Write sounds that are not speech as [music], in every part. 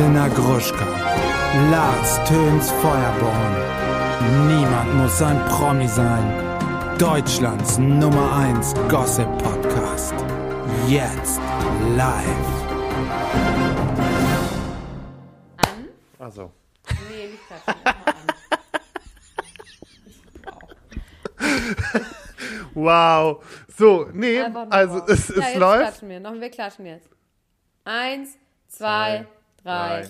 Elena Gruschka, Lars Töns Feuerborn. Niemand muss ein Promi sein. Deutschlands Nummer 1 Gossip Podcast. Jetzt live. An? Also. Nee, nicht an. [laughs] Wow. So, nee, also drauf. es, ja, es jetzt läuft. klatschen wir. Noch, wir klatschen jetzt. Eins, zwei, drei.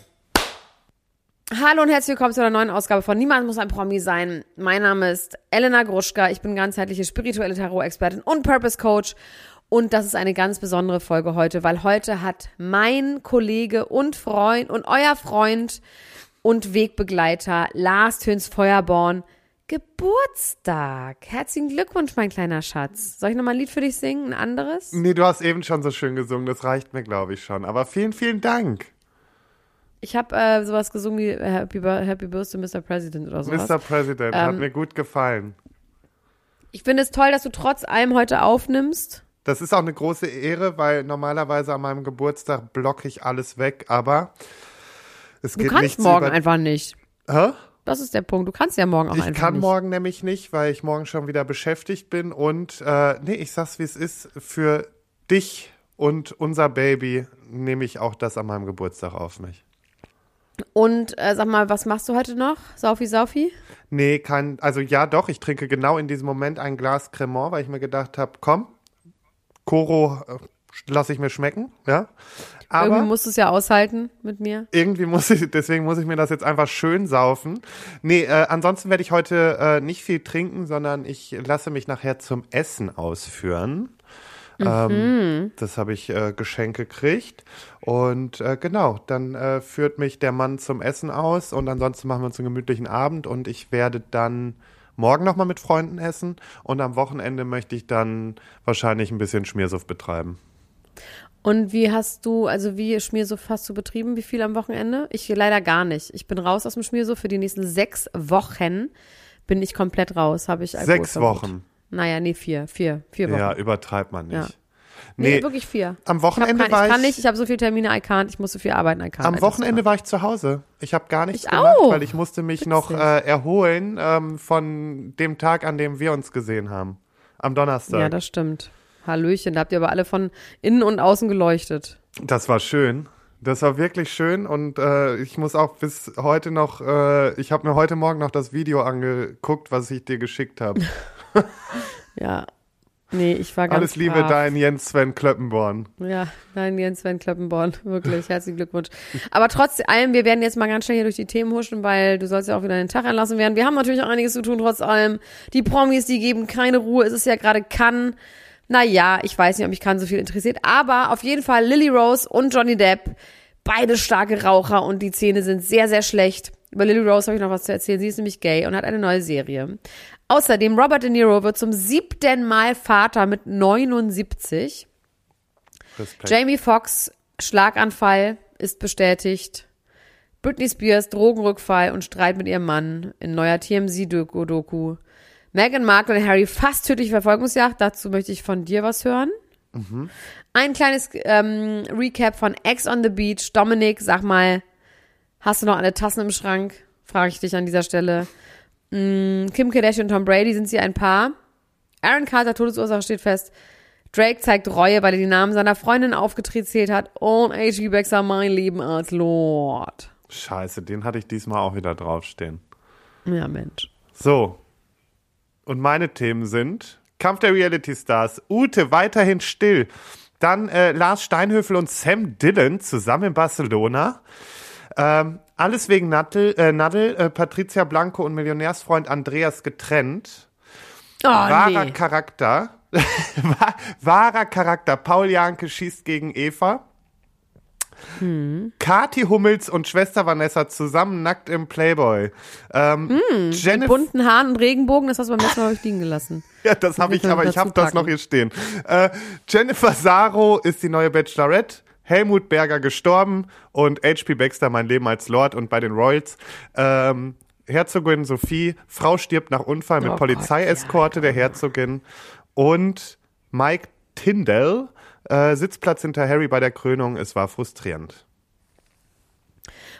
Hallo und herzlich willkommen zu einer neuen Ausgabe von Niemand muss ein Promi sein. Mein Name ist Elena Gruschka. Ich bin ganzheitliche spirituelle Tarot-Expertin und Purpose Coach. Und das ist eine ganz besondere Folge heute, weil heute hat mein Kollege und Freund und euer Freund und Wegbegleiter Lars Töns Feuerborn Geburtstag. Herzlichen Glückwunsch, mein kleiner Schatz. Soll ich nochmal ein Lied für dich singen? Ein anderes? Nee, du hast eben schon so schön gesungen, das reicht mir, glaube ich, schon. Aber vielen, vielen Dank. Ich habe äh, sowas gesungen wie Happy, Bir- Happy Birthday, Mr. President oder sowas. Mr. President, hat Ähm, mir gut gefallen. Ich finde es toll, dass du trotz allem heute aufnimmst. Das ist auch eine große Ehre, weil normalerweise an meinem Geburtstag blocke ich alles weg, aber es Du geht kannst nichts morgen über... einfach nicht. Hä? Das ist der Punkt. Du kannst ja morgen auch Ich einfach kann nicht. morgen nämlich nicht, weil ich morgen schon wieder beschäftigt bin und äh, nee, ich sag's wie es ist, für dich und unser Baby nehme ich auch das an meinem Geburtstag auf mich. Und äh, sag mal, was machst du heute noch? Saufi, Saufi? Nee, kein, also ja doch, ich trinke genau in diesem Moment ein Glas Cremant, weil ich mir gedacht habe, komm, Koro äh, lasse ich mir schmecken, ja. Irgendwie Aber musst du es ja aushalten mit mir. irgendwie muss ich, deswegen muss ich mir das jetzt einfach schön saufen. Nee, äh, ansonsten werde ich heute äh, nicht viel trinken, sondern ich lasse mich nachher zum Essen ausführen. Ähm, das habe ich äh, Geschenk gekriegt. Und äh, genau, dann äh, führt mich der Mann zum Essen aus und ansonsten machen wir uns einen gemütlichen Abend und ich werde dann morgen nochmal mit Freunden essen und am Wochenende möchte ich dann wahrscheinlich ein bisschen Schmiersuff betreiben. Und wie hast du, also wie Schmiersuff hast du betrieben? Wie viel am Wochenende? Ich leider gar nicht. Ich bin raus aus dem Schmiersuff. Für die nächsten sechs Wochen bin ich komplett raus. Habe ich Sechs. Wochen. Naja, nee, vier. Vier. Vier Wochen. Ja, übertreibt man nicht. Ja. Nee, Nee, wirklich vier. am Ich, Wochenende kein, war ich kann ich- nicht, ich habe so viele Termine, I can't, ich muss so viel arbeiten, I can't. Am Wochenende war ich zu Hause. Ich habe gar nichts Ich gemacht, auch. weil ich musste mich noch Witzig. äh, erholen ähm, von dem Tag, an dem wir uns gesehen haben. Am Donnerstag. Ja, das stimmt. Hallöchen, da habt ihr aber alle von innen und außen geleuchtet. Das war schön. Das war wirklich schön und äh, ich muss auch bis heute noch, äh, ich habe mir heute Morgen noch das Video angeguckt, was ich dir geschickt habe. [laughs] [laughs] Ja. Nee, ich war ganz Alles Liebe, brav. dein Jens Sven Klöppenborn. Ja, nein, Jens Sven Klöppenborn, [laughs] wirklich, herzlichen Glückwunsch. Aber trotz allem, wir werden jetzt mal ganz schnell hier durch die Themen huschen, weil du sollst ja auch wieder den Tag einlassen werden. Wir haben natürlich auch einiges zu tun, trotz allem. Die Promis, die geben keine Ruhe. Es ist ja gerade Cannes. Naja, ich weiß nicht, ob mich Cannes so viel interessiert, aber auf jeden Fall Lily Rose und Johnny Depp, beide starke Raucher und die Zähne sind sehr, sehr schlecht. Über Lily Rose habe ich noch was zu erzählen. Sie ist nämlich gay und hat eine neue Serie. Außerdem, Robert De Niro wird zum siebten Mal Vater mit 79. Respekt. Jamie Foxx, Schlaganfall ist bestätigt. Britney Spears, Drogenrückfall und Streit mit ihrem Mann in neuer TMZ-Doku. Meghan Markle und Harry fast tödliche Verfolgungsjagd. Dazu möchte ich von dir was hören. Ein kleines ähm, Recap von Ex on the Beach. Dominik, sag mal, hast du noch alle Tassen im Schrank? Frage ich dich an dieser Stelle. Mm, Kim Kardashian und Tom Brady, sind sie ein Paar? Aaron Carter, Todesursache steht fest. Drake zeigt Reue, weil er die Namen seiner Freundin aufgezählt hat. Und H.G. Baxter, mein Leben als Lord. Scheiße, den hatte ich diesmal auch wieder draufstehen. Ja, Mensch. So. Und meine Themen sind Kampf der Reality Stars, Ute weiterhin still. Dann äh, Lars Steinhöfel und Sam Dillon zusammen in Barcelona. Ähm, alles wegen Nadel, äh, Nadel äh, Patricia Blanco und Millionärsfreund Andreas getrennt. Oh, Wahrer nee. Charakter. [laughs] Wahr- Wahrer Charakter. Paul Janke schießt gegen Eva. Hm. Kati Hummels und Schwester Vanessa zusammen nackt im Playboy. Ähm, Hm, Jennifer, Bunten Haaren und Regenbogen, das hast du beim letzten Mal ich liegen gelassen. [laughs] ja, das habe ich, aber ich habe das noch hier stehen. Äh, Jennifer Saro ist die neue Bachelorette. Helmut Berger gestorben und H.P. Baxter mein Leben als Lord und bei den Royals. Ähm, Herzogin Sophie, Frau stirbt nach Unfall mit Oh Polizeieskorte der Herzogin und Mike Tyndall, äh, Sitzplatz hinter Harry bei der Krönung. Es war frustrierend.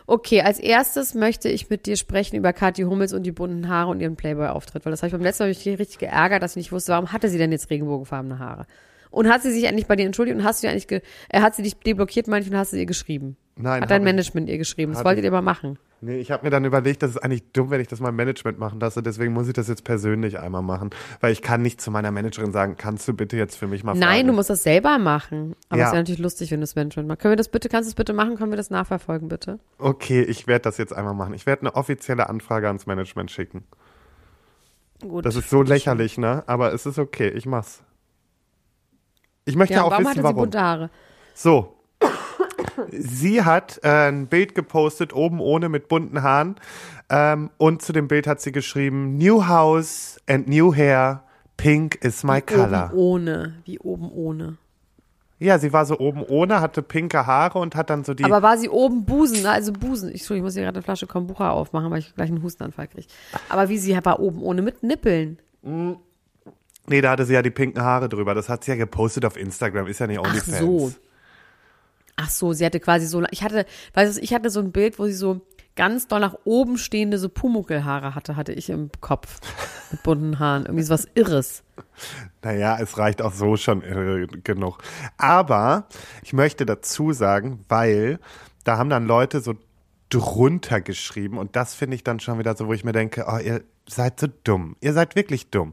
Okay, als erstes möchte ich mit dir sprechen über Kathi Hummels und die bunten Haare und ihren Playboy-Auftritt, weil das habe ich beim letzten Mal richtig geärgert, dass ich nicht wusste, warum hatte sie denn jetzt regenbogenfarbene Haare? Und hat sie sich eigentlich bei dir entschuldigt und hast du eigentlich, ge äh, hat sie dich deblockiert, meine ich, und hast du ihr geschrieben? Nein, Hat dein hab ich- Management ihr geschrieben? Das wolltet ihr aber machen. Nee, ich habe mir dann überlegt, das ist eigentlich dumm, wenn ich das meinem Management machen lasse. Deswegen muss ich das jetzt persönlich einmal machen. Weil ich kann nicht zu meiner Managerin sagen, kannst du bitte jetzt für mich mal Nein, fragen? du musst das selber machen. Aber Ja. es wäre natürlich lustig, wenn du das Management machst. Können wir das bitte, kannst du das bitte machen? Können wir das nachverfolgen, bitte? Okay, ich werde das jetzt einmal machen. Ich werde eine offizielle Anfrage ans Management schicken. Gut. Das ist so lächerlich, ne? Aber es ist okay, ich mach's. Ich möchte ja, auch warum wissen, hatte sie warum. bunte Haare? So. Sie hat äh, ein Bild gepostet, oben ohne mit bunten Haaren. Ähm, und zu dem Bild hat sie geschrieben, New House and New Hair, Pink is my color. Oben ohne. Wie oben ohne. Ja, sie war so oben ohne, hatte pinke Haare und hat dann so die. Aber war sie oben Busen, ne? also Busen. Ich, ich muss hier gerade eine Flasche Kombucha aufmachen, weil ich gleich einen Hustenanfall kriege. Aber wie sie war oben ohne mit Nippeln. Nee, da hatte sie ja die pinken Haare drüber. Das hat sie ja gepostet auf Instagram, ist ja nicht Ach OnlyFans. so. Ach so, sie hatte quasi so, ich hatte, weißt du, ich hatte so ein Bild, wo sie so ganz doll nach oben stehende so Pumuckelhaare hatte, hatte ich im Kopf. Mit bunten Haaren. Irgendwie so was Irres. Naja, es reicht auch so schon äh, genug. Aber ich möchte dazu sagen, weil da haben dann Leute so drunter geschrieben und das finde ich dann schon wieder so, wo ich mir denke, oh, ihr seid so dumm. Ihr seid wirklich dumm.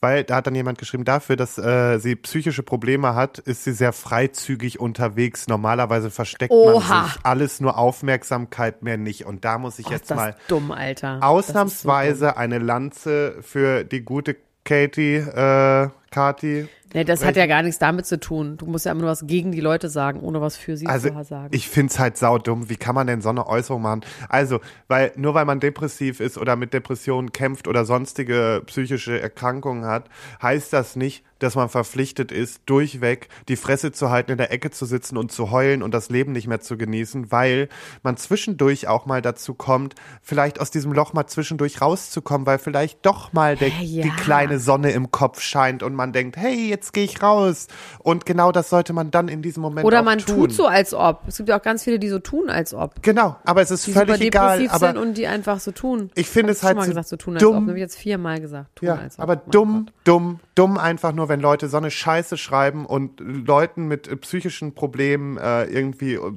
Weil da hat dann jemand geschrieben, dafür, dass äh, sie psychische Probleme hat, ist sie sehr freizügig unterwegs. Normalerweise versteckt Oha. man sich alles nur Aufmerksamkeit mehr nicht. Und da muss ich Oh, jetzt mal dumm, ist so ausnahmsweise eine Lanze für die gute Katie, äh, Kati. Nee, das hat ja gar nichts damit zu tun. Du musst ja immer nur was gegen die Leute sagen, ohne was für sie Also zu sagen. ich find's halt saudumm. Wie kann man denn so eine Äußerung machen? Also, weil nur weil man depressiv ist oder mit Depressionen kämpft oder sonstige psychische Erkrankungen hat, heißt das nicht, dass man verpflichtet ist, durchweg die Fresse zu halten, in der Ecke zu sitzen und zu heulen und das Leben nicht mehr zu genießen, weil man zwischendurch auch mal dazu kommt, vielleicht aus diesem Loch mal zwischendurch rauszukommen, weil vielleicht doch mal der, ja. die kleine Sonne im Kopf scheint und man denkt, hey, jetzt gehe ich raus. Und genau das sollte man dann in diesem Moment Oder auch man tun. tut so, als ob. Es gibt ja auch ganz viele, die so tun, als ob. Genau, aber es ist Die völlig egal. depressiv Aber sind und die einfach so tun. Ich finde es schon halt mal so gesagt, so tun, als dumm. ob. Das habe ich jetzt viermal gesagt. Tun, ja, als ob. aber dumm, dumm, dumm einfach nur, wenn Leute so eine Scheiße schreiben und Leuten mit äh, psychischen Problemen äh, irgendwie äh,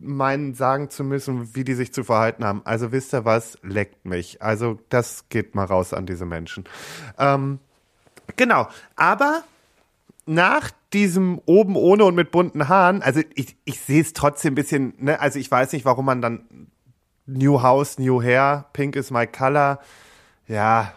meinen, sagen zu müssen, wie die sich zu verhalten haben. Also wisst ihr was, leckt mich. Also das geht mal raus an diese Menschen. Ähm, genau, aber nach diesem oben ohne und mit bunten Haaren, also ich, ich sehe es trotzdem ein bisschen, ne, also ich weiß nicht, warum man dann New House, New Hair, Pink is my color, ja,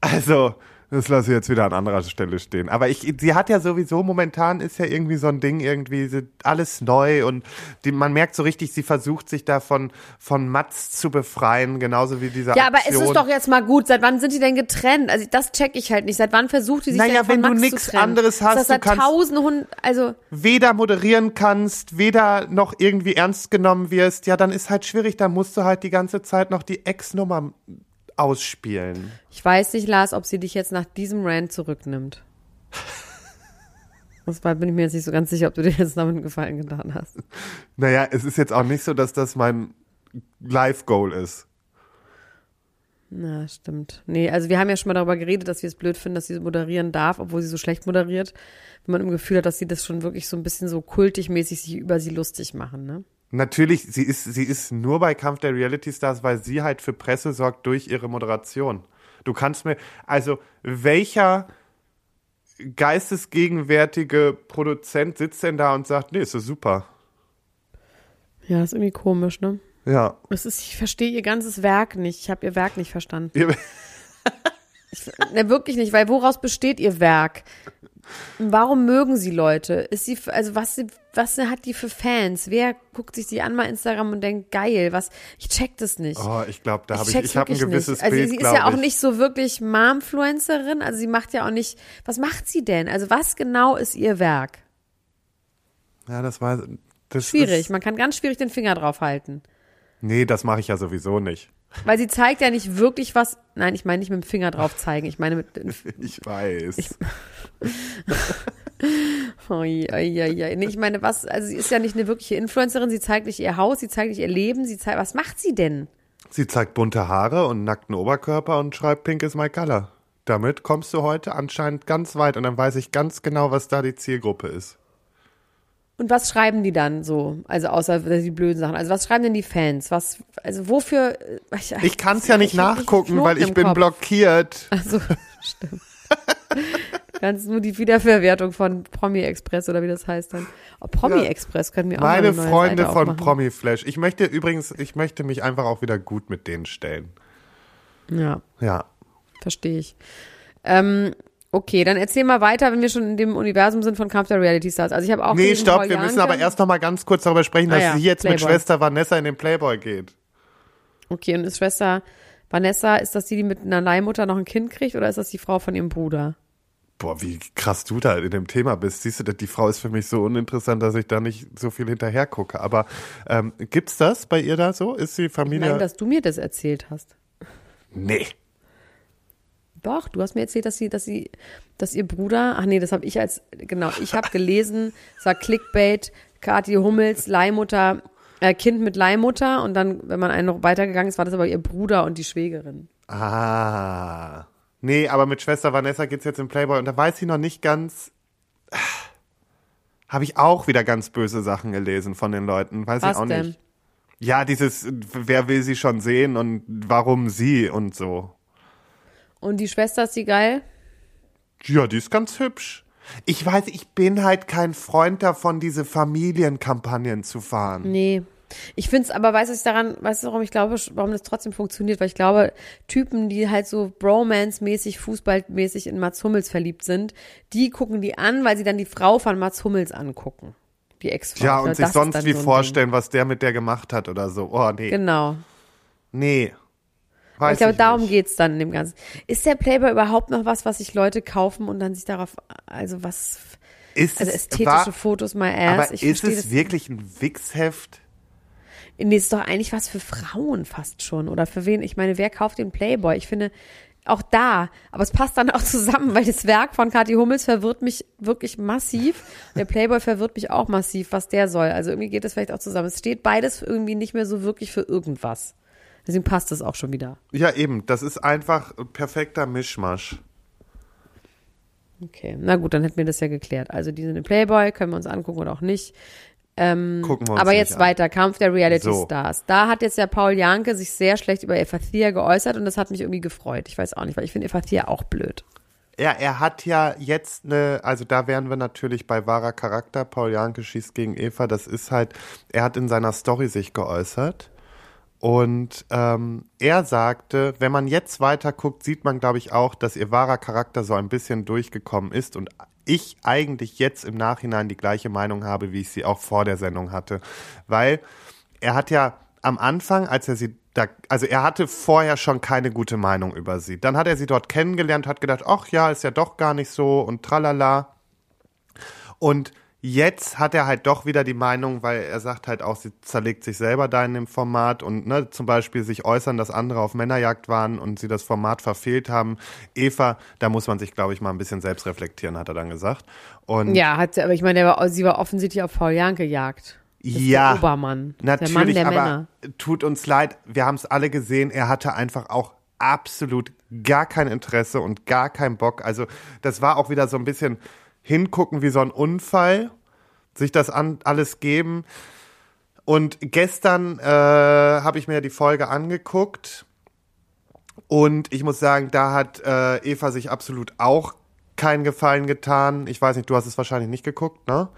also das lasse ich jetzt wieder an anderer Stelle stehen. Aber ich, sie hat ja sowieso momentan ist ja irgendwie so ein Ding irgendwie alles neu und die, man merkt so richtig, sie versucht sich da von, von Mats zu befreien, genauso wie dieser Ja, aber es Aktion. ist doch jetzt mal gut. Seit wann sind die denn getrennt? Also das check ich halt nicht. Seit wann versucht die sich Naja, denn von wenn du Max zu trennen? anderes hast, Ist das du seit kannst- tausend also weder moderieren kannst, weder noch irgendwie ernst genommen wirst, ja, dann ist halt schwierig, da musst du halt die ganze Zeit noch die Ex-Nummer ausspielen. ich weiß nicht, Lars, ob sie dich jetzt nach diesem Rant zurücknimmt. [laughs] War, bin ich mir jetzt nicht so ganz sicher, ob du dir jetzt damit einen Gefallen getan hast. Naja, es ist jetzt auch nicht so, dass das mein Life-Goal ist. Na, stimmt. Nee, also wir haben ja schon mal darüber geredet, dass wir es blöd finden, dass sie moderieren darf, obwohl sie so schlecht moderiert. Wenn man im Gefühl hat, dass sie das schon wirklich so ein bisschen so kultig-mäßig sich über sie lustig machen, ne? Natürlich, sie ist, sie ist nur bei Kampf der Reality Stars, weil sie halt für Presse sorgt durch ihre Moderation. Du kannst mir, also welcher geistesgegenwärtige Produzent sitzt denn da und sagt, nee, ist das super. Ja, ist irgendwie komisch, ne? Ja. Es ist, ich verstehe ihr ganzes Werk nicht. Ich habe ihr Werk nicht verstanden. [laughs] Ihr- Ne, wirklich nicht, weil woraus besteht ihr Werk? Warum mögen sie Leute? Ist sie, also was, sie, was hat die für Fans? Wer guckt sich die an bei Instagram und denkt, geil, was, ich check das nicht. Oh, ich glaube, da habe ich, check's ich habe ein gewisses nicht. Also Bild, sie ist ja auch ich. nicht so wirklich Momfluencerin, also sie macht ja auch nicht, was macht sie denn? Also was genau ist ihr Werk? Ja, das war das Schwierig, Ist, man kann ganz schwierig den Finger drauf halten. nee, das mache ich ja sowieso nicht. Weil sie zeigt ja nicht wirklich was, nein, ich meine nicht mit dem Finger drauf zeigen, ich meine mit, [laughs] Ich weiß. [laughs] Oi, oi, oi, oi. Ich meine, was, also sie ist ja nicht eine wirkliche Influencerin, sie zeigt nicht ihr Haus, sie zeigt nicht ihr Leben, sie zeigt, was macht sie denn? Sie zeigt bunte Haare und nackten Oberkörper und schreibt Pink is my color. Damit kommst du heute anscheinend ganz weit und dann weiß ich ganz genau, was da die Zielgruppe ist. Und was schreiben die dann so? Also außer die blöden Sachen. Also was schreiben denn die Fans? Was, also wofür? Ich, ich kann es ja nicht nachgucken, weil ich bin Kopf. blockiert. Also stimmt. [laughs] Kannst nur die Wiederverwertung von Promi Express oder wie das heißt dann. Oh, Promi Express können wir auch Meine Freunde Seite von Promi Flash. Ich möchte übrigens, ich möchte mich einfach auch wieder gut mit denen stellen. Ja. Ja. Verstehe ich. Ähm, okay, dann erzähl mal weiter, wenn wir schon in dem Universum sind von Kampf der Reality Stars. Also ich habe auch Nee, stopp, wir müssen aber erst noch mal ganz kurz darüber sprechen, dass ah, ja, sie jetzt Playboy. mit Schwester Vanessa in den Playboy geht. Okay, und ist Schwester Vanessa, ist das die, die mit einer Leihmutter noch ein Kind kriegt oder ist das die Frau von ihrem Bruder? Boah, wie krass du da in dem Thema bist. Siehst du, die Frau ist für mich so uninteressant, dass ich da nicht so viel hinterher gucke. Aber ähm, gibt's das bei ihr da so? Ist die Familie? Ich meine, dass du mir das erzählt hast. Nee. Doch, du hast mir erzählt, dass sie, dass sie, dass ihr Bruder, ach nee, das habe ich als, genau, ich habe gelesen, [laughs] es war Clickbait, Kathi Hummels, Leihmutter, äh, Kind mit Leihmutter und dann, wenn man einen noch weitergegangen ist, war das aber ihr Bruder und die Schwägerin. Ah. Nee, aber mit Schwester Vanessa geht's jetzt im Playboy und da weiß sie noch nicht ganz. [sighs] Habe ich auch wieder ganz böse Sachen gelesen von den Leuten. Weiß Was ich auch denn? nicht. Ja, dieses, wer will sie schon sehen und warum sie und so. Und die Schwester ist die geil? Ja, die ist ganz hübsch. Ich weiß, ich bin halt kein Freund davon, diese Familienkampagnen zu fahren. Nee. Ich finde es aber, weiß ich daran, weißt du, warum ich glaube, warum das trotzdem funktioniert? Weil ich glaube, Typen, die halt so Bromance-mäßig, Fußballmäßig in Mats Hummels verliebt sind, die gucken die an, weil sie dann die Frau von Mats Hummels angucken. Die Ex-Frau. Ja, und sich sonst wie so vorstellen, Ding. was der mit der gemacht hat oder so. Oh, nee. Genau. Nee. Weiß ich glaube, darum nicht. geht's dann in dem Ganzen. Ist der Playboy überhaupt noch was, was sich Leute kaufen und dann sich darauf, also was, ist also ästhetische war, Fotos mal erst. Aber ich ist es wirklich ein Wichsheft? Nee, ist doch eigentlich was für Frauen fast schon. Oder für wen? Ich meine, wer kauft den Playboy? Ich finde, auch da, aber es passt dann auch [laughs] zusammen, weil das Werk von Kathi Hummels verwirrt mich wirklich massiv. Der Playboy verwirrt mich auch massiv, was der soll. Also irgendwie geht das vielleicht auch zusammen. Es steht beides irgendwie nicht mehr so wirklich für irgendwas. Deswegen passt das auch schon wieder. Ja, eben. Das ist einfach perfekter Mischmasch. Okay, na gut, dann hätten wir das ja geklärt. Also die sind im Playboy, können wir uns angucken oder auch nicht. Ähm, Gucken wir uns aber jetzt an. weiter, Kampf der Reality so. Stars. Da hat jetzt ja Paul Janke sich sehr schlecht über Efathia geäußert und das hat mich irgendwie gefreut. Ich weiß auch nicht, weil ich finde Efathia auch blöd. Ja, er hat ja jetzt eine, also da wären wir natürlich bei wahrer Charakter. Paul Janke schießt gegen Eva. Das ist halt, er hat in seiner Story sich geäußert und ähm, er sagte, wenn man jetzt weiter guckt, sieht man, glaube ich, auch, dass ihr wahrer Charakter so ein bisschen durchgekommen ist und ich eigentlich jetzt im Nachhinein die gleiche Meinung habe, wie ich sie auch vor der Sendung hatte. Weil er hat ja am Anfang, als er sie da, also er hatte vorher schon keine gute Meinung über sie. Dann hat er sie dort kennengelernt, hat gedacht, ach ja, ist ja doch gar nicht so und tralala. Und Jetzt hat er halt doch wieder die Meinung, weil er sagt halt auch, sie zerlegt sich selber da in dem Format und ne, zum Beispiel sich äußern, dass andere auf Männerjagd waren und sie das Format verfehlt haben. Eva, da muss man sich, glaube ich, mal ein bisschen selbst reflektieren, hat er dann gesagt. Und ja, hat sie, aber ich meine, war, sie war offensichtlich auf Paul Janke jagd. ja, der Obermann. Natürlich, der Mann der aber Männer. tut uns leid, wir haben es alle gesehen, er hatte einfach auch absolut gar kein Interesse und gar keinen Bock. Also das war auch wieder so ein bisschen hingucken wie so ein Unfall, sich das an, alles geben. Und gestern äh, habe ich mir die Folge angeguckt und ich muss sagen, da hat äh, Eva sich absolut auch keinen Gefallen getan. Ich weiß nicht, du hast es wahrscheinlich nicht geguckt, ne?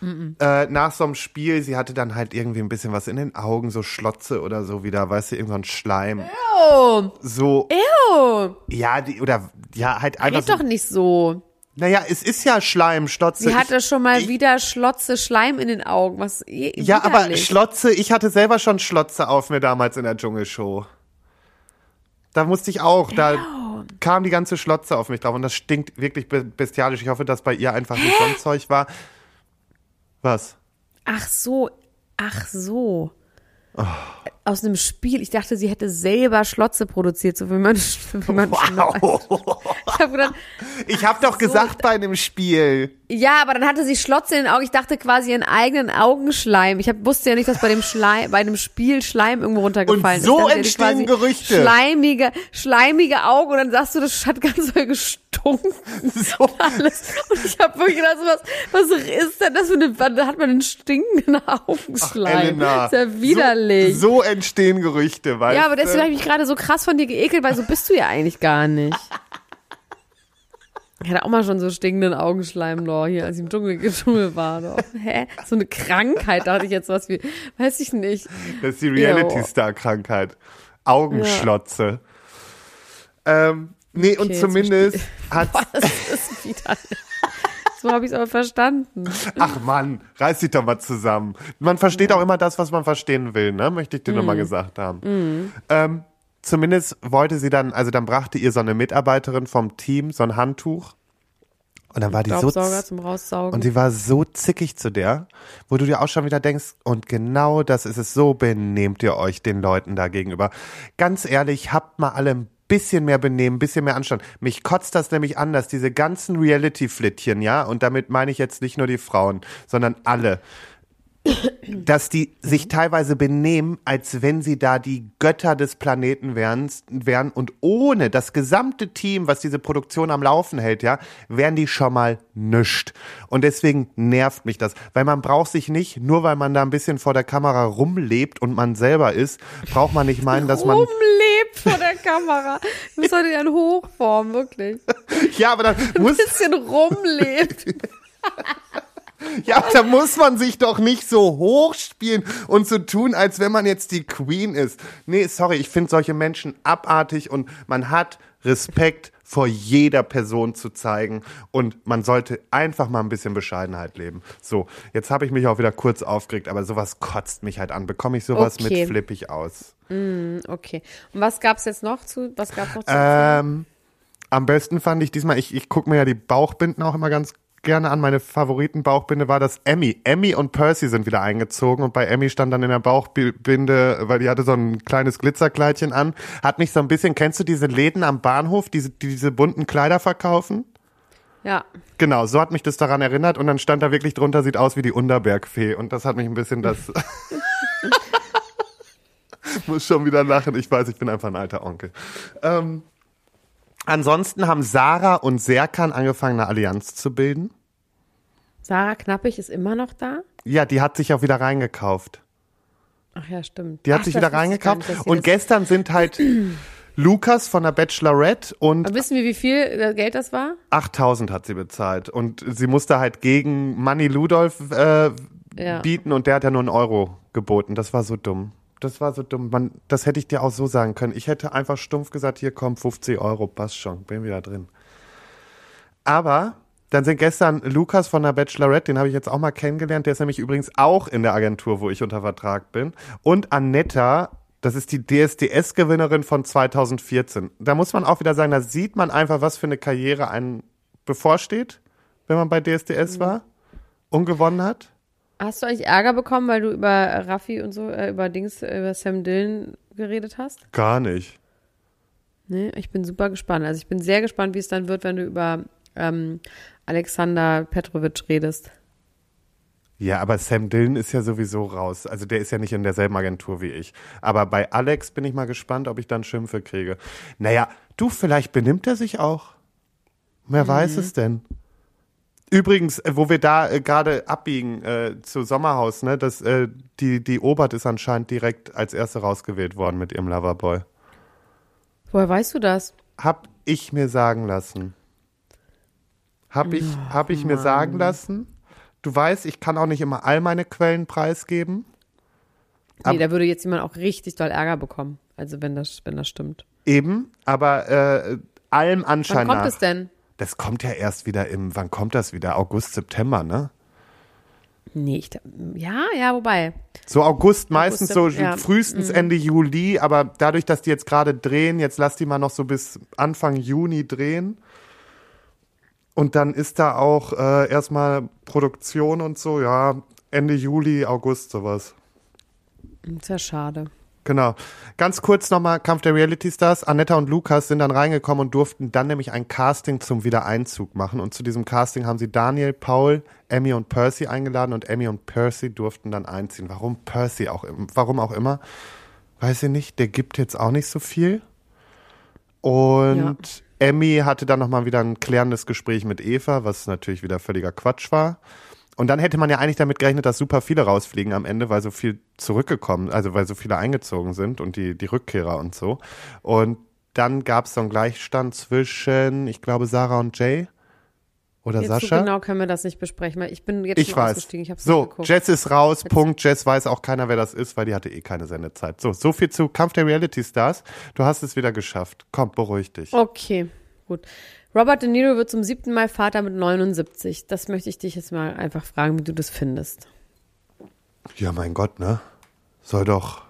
Mm -mm. Äh, nach so einem Spiel, sie hatte dann halt irgendwie ein bisschen was in den Augen, so Schlotze oder so wieder, weißt du, irgendein so Schleim. Ew. So. Ew. Ja, die, oder, ja, halt einfach. Geht so, doch nicht so. Naja, es ist ja Schleim, Schlotze. Sie hatte schon mal ich, wieder Schlotze, Schleim in den Augen. Was ja, widerlich. aber Schlotze, ich hatte selber schon Schlotze auf mir damals in der Dschungelshow. Da musste ich auch, da Ew. kam die ganze Schlotze auf mich drauf und das stinkt wirklich bestialisch. Ich hoffe, dass bei ihr einfach nicht so ein Zeug war. Was? Ach so, ach so. Oh, aus einem Spiel. Ich dachte, sie hätte selber Schlotze produziert, so wie man, wie man Wow. Ich habe habe doch gesagt bei einem Spiel. Ja, aber dann hatte sie Schlotze in den Augen. Ich dachte quasi ihren eigenen Augenschleim. Ich hab, wusste ja nicht, dass bei dem Schleim, bei dem Spiel Schleim irgendwo runtergefallen Und so ist. Die entstehen Gerüchte. Schleimige, schleimige Augen und dann sagst du, das hat ganz doll gestunken. So. [laughs] Alles. Und ich habe wirklich gedacht, so, was, was ist denn das für eine, da hat man einen stinkenden Augenschleim. Elena, ist ja widerlich. So, so entstehen Gerüchte, weißt Ja, aber du? deswegen habe ich mich gerade so krass von dir geekelt, weil so bist du ja eigentlich gar nicht. Ich hatte auch mal schon so stinkenden Augenschleim doch, hier, als ich im Dschungel geschummelt war. Doch. [laughs] Hä? So eine Krankheit, dachte ich jetzt was wie, weiß ich nicht. Das ist die Reality-Star-Krankheit. Augenschlotze. Ähm, nee, und jetzt zumindest hat. Das [laughs] ist widerlich. So habe ich es aber verstanden. Ach Mann, reiß dich doch mal zusammen. Man versteht auch immer das, was man verstehen will, ne? Möchte ich dir Mhm. nochmal gesagt haben. Ähm, zumindest wollte sie dann, also dann brachte ihr so eine Mitarbeiterin vom Team so ein Handtuch. Und dann war die so und die war so zickig zu der, wo du dir auch schon wieder denkst, und genau das ist es, so benehmt ihr euch den Leuten da gegenüber. Ganz ehrlich, habt mal alle ein bisschen mehr Benehmen, ein bisschen mehr Anstand. Mich kotzt das nämlich an, dass diese ganzen Reality-Flittchen, ja, und damit meine ich jetzt nicht nur die Frauen, sondern alle, dass die sich teilweise benehmen, als wenn sie da die Götter des Planeten wären, wären und ohne das gesamte Team, was diese Produktion am Laufen hält, ja, wären die schon mal nischt. Und deswegen nervt mich das, weil man braucht sich nicht, nur weil man da ein bisschen vor der Kamera rumlebt und man selber ist, braucht man nicht meinen, dass man, Rumlebt vor der Kamera. Du bist heute in Hochform, wirklich. [laughs] ja, aber dann Ein muss, bisschen rumlebt. [laughs] Ja, da muss man sich doch nicht so hochspielen und so tun, als wenn man jetzt die Queen ist. Nee, sorry, ich finde solche Menschen abartig und man hat Respekt vor jeder Person zu zeigen und man sollte einfach mal ein bisschen Bescheidenheit leben. So, jetzt habe ich mich auch wieder kurz aufgeregt, aber sowas kotzt mich halt an. Bekomme ich sowas Okay. mit flippig aus? Okay. Und was gab's jetzt noch zu, was gab's noch zu Ähm, am besten fand ich diesmal, ich, ich gucke mir ja die Bauchbinden auch immer ganz gerne an. Meine Favoritenbauchbinde war das Emmy. Emmy und Percy sind wieder eingezogen und bei Emmy stand dann in der Bauchbinde, weil die hatte so ein kleines Glitzerkleidchen an, hat mich so ein bisschen, kennst du diese Läden am Bahnhof, diese, die diese bunten Kleider verkaufen? Ja. Genau, so hat mich das daran erinnert und dann stand da wirklich drunter, sieht aus wie die Unterbergfee und das hat mich ein bisschen das... [laughs] [laughs] Muss schon wieder lachen, ich weiß, ich bin einfach ein alter Onkel. Ähm, ansonsten haben Sarah und Serkan angefangen, eine Allianz zu bilden. Sarah Knappig ist immer noch da? Ja, die hat sich auch wieder reingekauft. Ach ja, stimmt. Die hat Ach, sich wieder reingekauft nicht, und gestern sind halt [clears throat] Lukas von der Bachelorette und Aber wissen wir, wie viel äh, Geld das war? 8000 hat sie bezahlt und sie musste halt gegen Manny Ludolf äh, Ja. bieten und der hat ja nur einen Euro geboten. Das war so dumm. Das war so dumm. Man, das hätte ich dir auch so sagen können. Ich hätte einfach stumpf gesagt, hier komm, 50 Euro, passt schon, bin wieder drin. Aber dann sind gestern Lukas von der Bachelorette, den habe ich jetzt auch mal kennengelernt, der ist nämlich übrigens auch in der Agentur, wo ich unter Vertrag bin. Und Annetta, das ist die DSDS-Gewinnerin von 2014. Da muss man auch wieder sagen, da sieht man einfach, was für eine Karriere einen bevorsteht, wenn man bei DSDS war und gewonnen hat. Hast du eigentlich Ärger bekommen, weil du über Raffi und so, äh, über Dings, äh, über Sam Dillon geredet hast? Gar nicht. Nee, ich bin super gespannt. Also ich bin sehr gespannt, wie es dann wird, wenn du über ähm, Alexander Petrovic redest. Ja, aber Sam Dillon ist ja sowieso raus. Also der ist ja nicht in derselben Agentur wie ich. Aber bei Alex bin ich mal gespannt, ob ich dann Schimpfe kriege. Naja, du, vielleicht benimmt er sich auch. Wer weiß es denn? Übrigens, äh, wo wir da äh, gerade abbiegen äh, zu Sommerhaus, ne, das, äh, die, die Obert ist anscheinend direkt als erste rausgewählt worden mit ihrem Loverboy. Woher weißt du das? Hab ich mir sagen lassen. Hab ich, hab ich mir sagen lassen. Du weißt, ich kann auch nicht immer all meine Quellen preisgeben. Nee, Ab- da würde jetzt jemand auch richtig doll Ärger bekommen. Also wenn das, wenn das stimmt. Eben, aber äh, allem Wann Anschein kommt nach. es denn? Das kommt ja erst wieder im, wann kommt das wieder? August, September, ne? Nee, ich, ja, ja, wobei. So August, meistens so Sep- ja, frühestens Ende Juli, aber dadurch, dass die jetzt gerade drehen, jetzt lass die mal noch so bis Anfang Juni drehen. Und dann ist da auch äh, erstmal Produktion und so, ja, Ende Juli, August sowas. Ist ja schade. Genau. Ganz kurz nochmal Kampf der Reality Stars. Anetta und Lukas sind dann reingekommen und durften dann nämlich ein Casting zum Wiedereinzug machen. Und zu diesem Casting haben sie Daniel, Paul, Emmy und Percy eingeladen und Emmy und Percy durften dann einziehen. Warum Percy auch, warum auch immer, weiß ich nicht. Der gibt jetzt auch nicht so viel. Und ja. Emmy hatte dann nochmal wieder ein klärendes Gespräch mit Eva, was natürlich wieder völliger Quatsch war. Und dann hätte man ja eigentlich damit gerechnet, dass super viele rausfliegen am Ende, weil so viel zurückgekommen, also weil so viele eingezogen sind und die, die Rückkehrer und so. Und dann gab es so einen Gleichstand zwischen, ich glaube, Sarah und Jay. Oder jetzt Sascha? So genau können wir das nicht besprechen, weil ich bin jetzt ich schon weiß. ausgestiegen. Ich hab's so. Jess ist raus, jetzt. Punkt. Jess weiß auch keiner, wer das ist, weil die hatte eh keine Sendezeit. So, so viel zu Kampf der Reality Stars. Du hast es wieder geschafft. Komm, beruhig dich. Okay, gut. Robert De Niro wird zum siebten Mal Vater mit 79. Das möchte ich dich jetzt mal einfach fragen, wie du das findest. Ja, mein Gott, ne? Soll doch.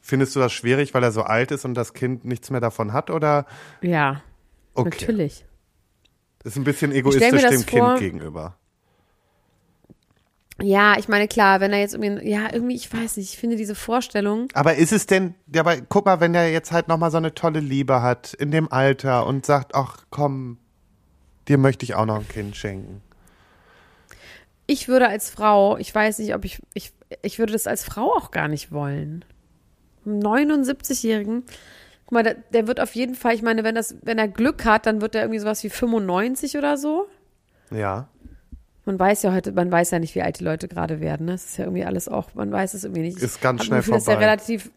Findest du das schwierig, weil er so alt ist und das Kind nichts mehr davon hat, oder? Ja. Okay. Natürlich. Ist ein bisschen egoistisch dem vor, Kind gegenüber. Ja, ich meine, klar, wenn er jetzt irgendwie, ja, irgendwie, ich weiß nicht, ich finde diese Vorstellung. Aber ist es denn, ja, aber guck mal, wenn er jetzt halt nochmal so eine tolle Liebe hat in dem Alter und sagt, ach komm, dir möchte ich auch noch ein Kind schenken. Ich würde als Frau, ich weiß nicht, ob ich, ich, ich würde das als Frau auch gar nicht wollen. 79-Jährigen, guck mal, der, der wird auf jeden Fall, ich meine, wenn das, wenn er Glück hat, dann wird er irgendwie sowas wie 95 oder so. Ja. Man weiß ja heute, man weiß ja nicht, wie alt die Leute gerade werden. Ne? Das ist ja irgendwie alles auch, man weiß es irgendwie nicht. Ist ganz schnell vorbei. Ist ja relativ,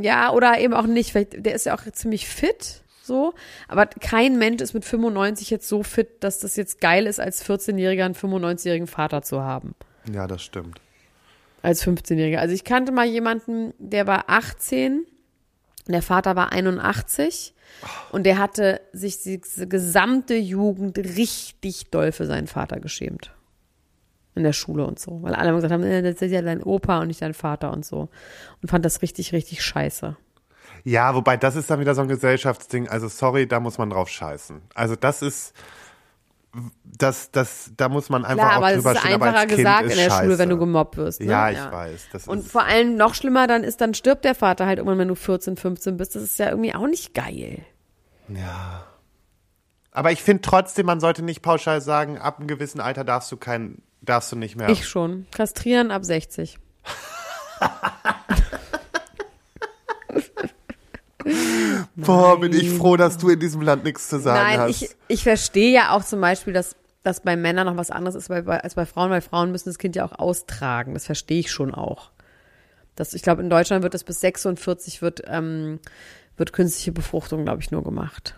ja, oder eben auch nicht. Vielleicht, der ist ja auch ziemlich fit, so. Aber kein Mensch ist mit 95 jetzt so fit, dass das jetzt geil ist, als 14-Jähriger einen 95-jährigen Vater zu haben. Ja, das stimmt. Als 15-Jähriger. Also ich kannte mal jemanden, der war 18, der Vater war 81. Und der hatte sich die gesamte Jugend richtig doll für seinen Vater geschämt in der Schule und so. Weil alle immer gesagt haben, äh, das ist ja dein Opa und nicht dein Vater und so. Und fand das richtig, richtig scheiße. Ja, wobei das ist dann wieder so ein Gesellschaftsding. Also sorry, da muss man drauf scheißen. Also das ist, das, das, da muss man einfach Klar, auch drüber. Aber es ist einfacher gesagt in der scheiße. Schule, wenn du gemobbt wirst. Ne? Ja, ich ja. weiß. und vor allem noch schlimmer dann ist, dann stirbt der Vater halt irgendwann, wenn du 14, 15 bist. Das ist ja irgendwie auch nicht geil. Ja. Aber ich finde trotzdem, man sollte nicht pauschal sagen, ab einem gewissen Alter darfst du kein Darfst du nicht mehr. Ich schon. Kastrieren ab 60. [laughs] Boah, bin ich froh, dass du in diesem Land nichts zu sagen Nein, hast. Ich, ich verstehe ja auch zum Beispiel, dass, dass bei Männern noch was anderes ist als bei Frauen, weil Frauen müssen das Kind ja auch austragen. Das verstehe ich schon auch. Das, ich glaube, in Deutschland wird das bis 46 wird, ähm, wird künstliche Befruchtung, glaube ich, nur gemacht.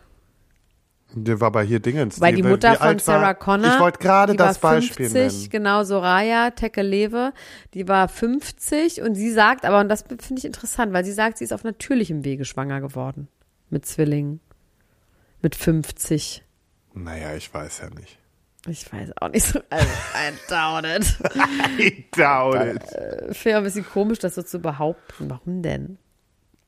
Der war bei hier Dingens. Weil die, die Mutter von Sarah war, Connor. Ich wollte gerade das Beispiel 50, nennen. Genau, Soraya Tekelewe, die war 50 und sie sagt, aber und das finde ich interessant, weil sie sagt, sie ist auf natürlichem Wege schwanger geworden. Mit Zwillingen. Mit 50. Naja, ich weiß ja nicht. Ich weiß auch nicht so. Also, I doubt it. [laughs] I doubt it. Äh, Finde ein bisschen komisch, das so zu behaupten. Warum denn?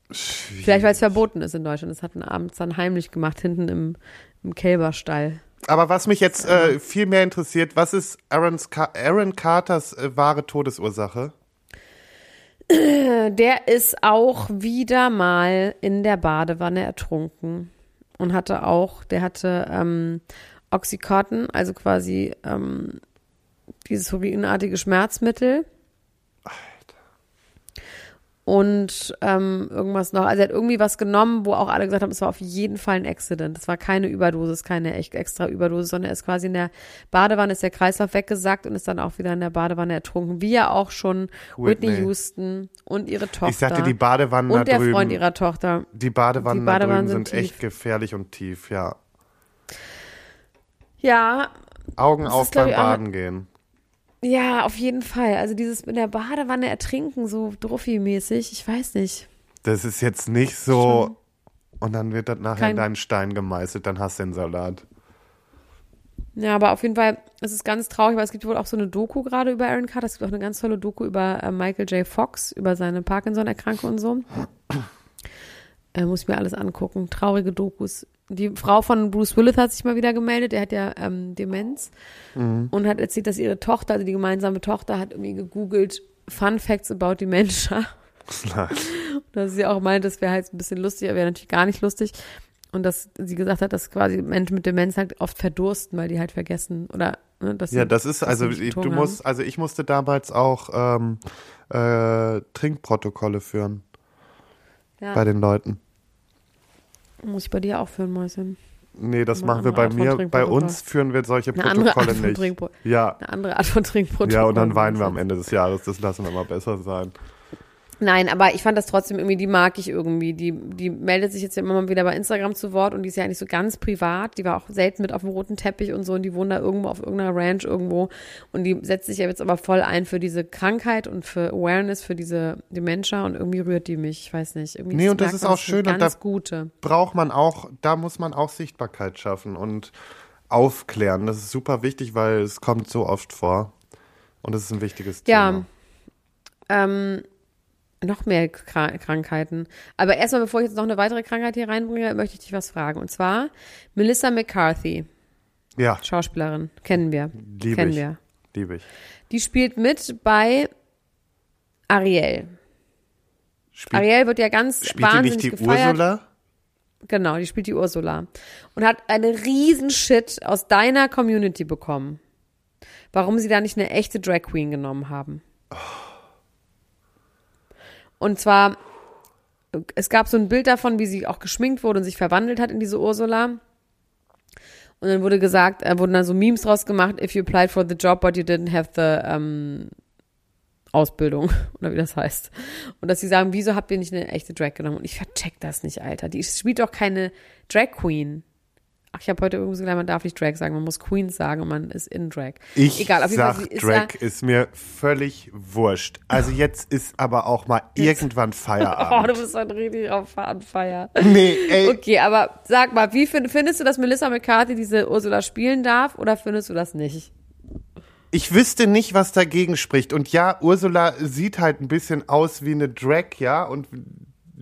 Schwierig. Vielleicht, weil es verboten ist in Deutschland. Das hat man abends dann heimlich gemacht, hinten im, im Kälberstall. Aber was mich jetzt äh, viel mehr interessiert, was ist Aaron's Aaron Carters äh, wahre Todesursache? Der ist auch wieder mal in der Badewanne ertrunken und hatte auch, der hatte ähm, Oxycontin, also quasi ähm, dieses urinartige Schmerzmittel und ähm, irgendwas noch. Also er hat irgendwie was genommen, wo auch alle gesagt haben, es war auf jeden Fall ein Accident. Es war keine Überdosis, keine echt extra Überdosis, sondern er ist quasi in der Badewanne, ist der Kreislauf weggesackt und ist dann auch wieder in der Badewanne ertrunken. Wie ja auch schon Whitney, Whitney Houston und ihre Tochter. Ich sagte, die Badewannen und der drüben, Freund ihrer Tochter. Die Badewannen, die Badewannen sind, sind echt gefährlich und tief, ja. Ja. Augen auf beim Baden gehen. Ja, auf jeden Fall. Also dieses in der Badewanne ertrinken, so Druffi-mäßig, ich weiß nicht. Das ist jetzt nicht so. Schon. Und dann wird das nachher Kein, in deinen Stein gemeißelt, dann hast du den Salat. Ja, aber auf jeden Fall, es ist ganz traurig, weil es gibt wohl auch so eine Doku gerade über Aaron Carter. Es gibt auch eine ganz tolle Doku über äh, Michael J. Fox, über seine Parkinson-Erkrankung und so. Äh, muss ich mir alles angucken. Traurige Dokus die Frau von Bruce Willis hat sich mal wieder gemeldet, der hat ja ähm, Demenz mhm. und hat erzählt, dass ihre Tochter, also die gemeinsame Tochter, hat irgendwie gegoogelt Fun Facts about Dementia. [laughs] dass sie auch meint, das wäre halt ein bisschen lustig, aber wäre natürlich gar nicht lustig. Und dass sie gesagt hat, dass quasi Menschen mit Demenz halt oft verdursten, weil die halt vergessen oder ne, dass Ja, das ist, also ich, du musst, also ich musste damals auch ähm, äh, Trinkprotokolle führen haben. Ja, bei den Leuten. Muss ich bei dir auch führen, Mäuschen. Nee, das machen wir bei Art mir. Bei uns führen wir solche Eine Protokolle nicht. Ja. eine andere Art von Trinkprotokoll. Ja, und dann weinen wir am. Ende des Jahres. Das lassen wir mal besser sein. Nein, aber ich fand das trotzdem irgendwie, die mag ich irgendwie. Die, die meldet sich jetzt ja immer mal wieder bei Instagram zu Wort und die ist ja eigentlich so ganz privat. Die war auch selten mit auf dem roten Teppich und so und die wohnt da irgendwo auf irgendeiner Ranch irgendwo. Und die setzt sich ja jetzt aber voll ein für diese Krankheit und für Awareness, für diese Dementia und irgendwie rührt die mich. Ich weiß nicht. Irgendwie Nee, und das ist auch schön und Ganz da- gute. Braucht man auch, da muss man auch Sichtbarkeit schaffen und aufklären. Das ist super wichtig, weil es kommt so oft vor. Und es ist ein wichtiges Ja. Thema. Ähm, noch mehr Kra Krankheiten. Aber erstmal, bevor ich jetzt noch eine weitere Krankheit hier reinbringe, möchte ich dich was fragen. Und zwar Melissa McCarthy, Ja, Schauspielerin, kennen wir. liebe kennen ich. wir. Liebe ich. Die spielt mit bei Ariel. Spielt, Ariel wird ja ganz spielt die wahnsinnig nicht die gefeiert. Ursula? Genau, die spielt die Ursula. Und hat eine riesen Shit aus deiner Community bekommen. Warum sie da nicht eine echte Drag Queen genommen haben. Und zwar, es gab so ein Bild davon, wie sie auch geschminkt wurde und sich verwandelt hat in diese Ursula. Und dann wurde gesagt, äh, wurden dann so Memes draus gemacht, if you applied for the job, but you didn't have the ähm, Ausbildung, [laughs] oder wie das heißt. Und dass sie sagen, wieso habt ihr nicht eine echte Drag genommen? Und ich vercheck das nicht, Alter. Die spielt doch keine Drag Queen. Ach, ich habe heute irgendwo gelernt, man darf nicht Drag sagen, man muss Queens sagen und man ist in Drag. Ich Egal, auf jeden sag, Fall, ist Drag ist mir völlig wurscht. Also jetzt ist aber auch mal irgendwann [laughs] Oh, du Feierabend. bist dann richtig auf Fahnenfeier. nee, ey, Okay, aber sag mal, wie find, findest du, dass Melissa McCarthy diese Ursula spielen darf oder findest du das nicht? ich wüsste nicht, was dagegen spricht. Und ja, Ursula sieht halt ein bisschen aus wie eine Drag, ja. Und